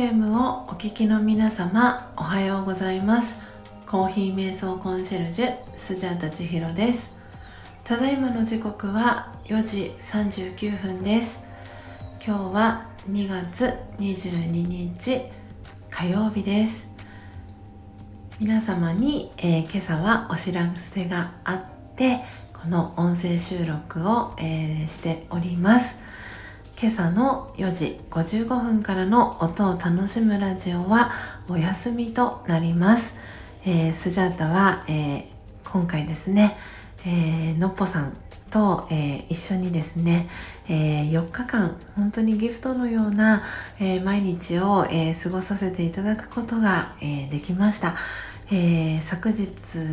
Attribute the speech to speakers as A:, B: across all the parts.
A: FM をお聞きの皆様おはようございます。コーヒー瞑想コンシェルジュスジャータ千尋です。ただいまの時刻は4時39分です。今日は2月22日火曜日です。皆様に、えー、今朝はお知らせがあってこの音声収録を、えー、しております。今朝の4時55分からの音を楽しむラジオはお休みとなります、えー、スジャータは、えー、今回ですね、えー、のっぽさんと、えー、一緒にですね、えー、4日間本当にギフトのような、えー、毎日を、え過ごさせていただくことが、えできました、え昨日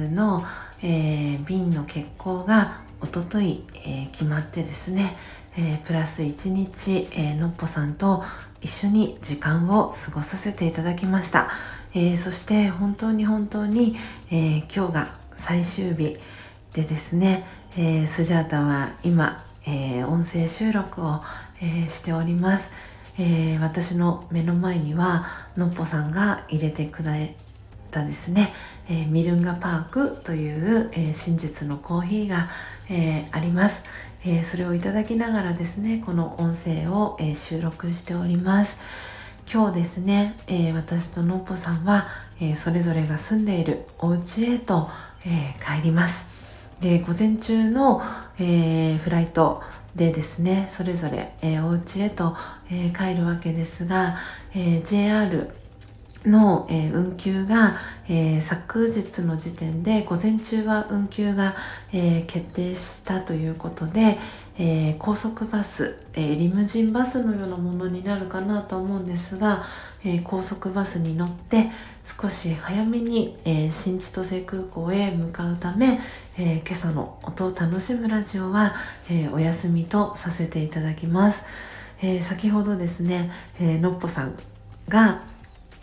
A: の、え瓶の欠航がおととい、え決まってですね、えー、プラス1日、えー、のっぽさんと一緒に時間を過ごさせていただきました、えー、そして本当に本当に、え今日が最終日でですね、えスジャータは今、え音声収録を、えしております、え私の目の前にはのっぽさんが入れてくれたですね、えミルンガパークという、え真実のコーヒーが、えあります、え、それをいただきながらですねこの音声を、え、収録しております。今日ですね、え、私とのっぽさんは、えそれぞれが住んでいるお家へと、え帰ります。で午前中の、えフライトでですねそれぞれ、えお家へと、え帰るわけですが、え JR の、えー、運休が、えー、昨日の時点で午前中は運休が、えー、決定したということで、え高速バス、えリムジンバスのようなものになるかなと思うんですが、え高速バスに乗って少し早めに、え新千歳空港へ向かうため、え今朝の音を楽しむラジオは、えお休みとさせていただきます。え先ほどですね、えのっぽさんが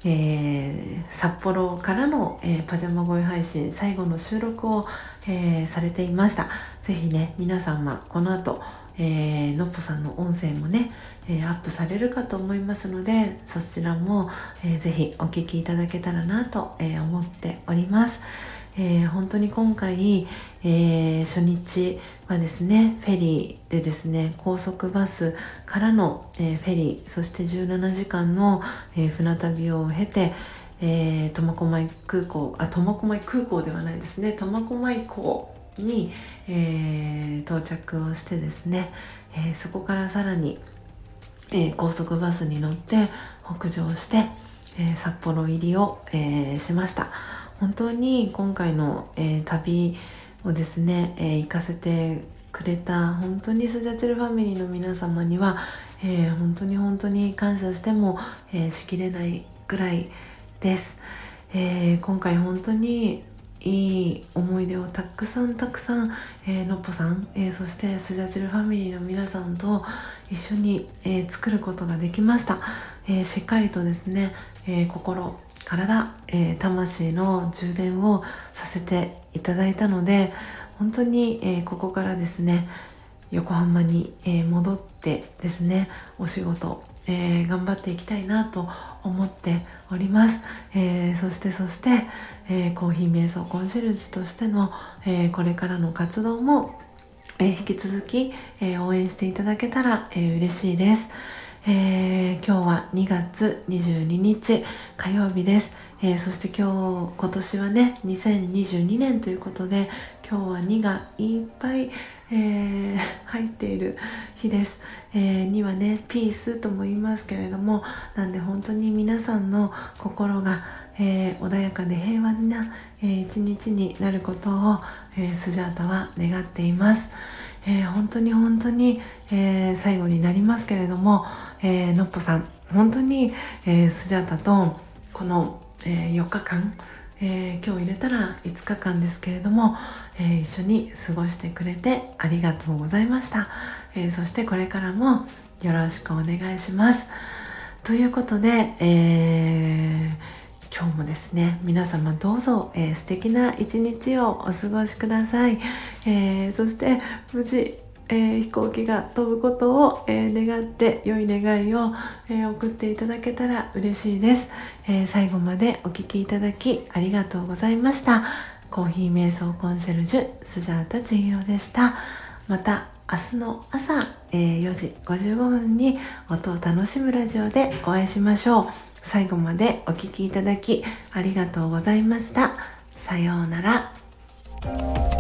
A: えー、札幌からの、えー、パジャマ声配信最後の収録を、えー、されていました。ぜひね皆様この後、えー、のっぽさんの音声もね、えアップされるかと思いますのでそちらも、えー、ぜひお聞きいただけたらなと、え思っております。えー、本当に今回、えー、初日はですねフェリーでですね高速バスからの、えー、フェリーそして17時間の、え船旅を経て苫小牧空港あ苫小牧空港ではないですね苫小牧港に、え到着をしてですね、えそこからさらに、え高速バスに乗って北上して、え札幌入りを、えしました。本当に今回の、えー、旅をですね、えー、行かせてくれた本当にスジャチルファミリーの皆様には、えー、本当に本当に感謝しても、え、しきれないぐらいです、え、今回本当にいい思い出をたくさんたくさん、えー、のっぽさん、えー、そしてスジャチルファミリーの皆さんと一緒に、えー、作ることができました、え、しっかりとですね、え、心体、えー、魂の充電をさせていただいたので本当に、えー、ここからですね横浜に、えー、戻ってですねお仕事、え頑張っていきたいなと思っております、えそしてそして、えコーヒー瞑想コンシェルジュとしての、えこれからの活動も、え引き続き、え応援していただけたら、え嬉しいです、えー、今日は2月22日火曜日です、えー、そして今日今年はね2022年ということで今日は2がいっぱい、えー、入っている日です、え、2はねピースとも言いますけれどもなんで本当に皆さんの心がえ、穏やかで平和な、えー、一日になることを、え、スジャータは願っています。えー、本当に本当に、えー、最後になりますけれども、えー、のっぽさん本当に、え、スジャータとこの、え、4日間、え、今日入れたら5日間ですけれども、え、一緒に過ごしてくれてありがとうございました、え、そしてこれからもよろしくお願いします。ということで、えー今日もですね皆様どうぞ、えー、素敵な一日をお過ごしください、えー、そして無事えー、飛行機が飛ぶことを、え、願って良い願いを、え、送っていただけたら嬉しいです、え最後までお聴きいただきありがとうございました。コーヒー瞑想コンシェルジュスジャータ千尋でした。また明日の朝、え4時55分に音を楽しむラジオでお会いしましょう。最後までお聴きいただきありがとうございました。さようなら。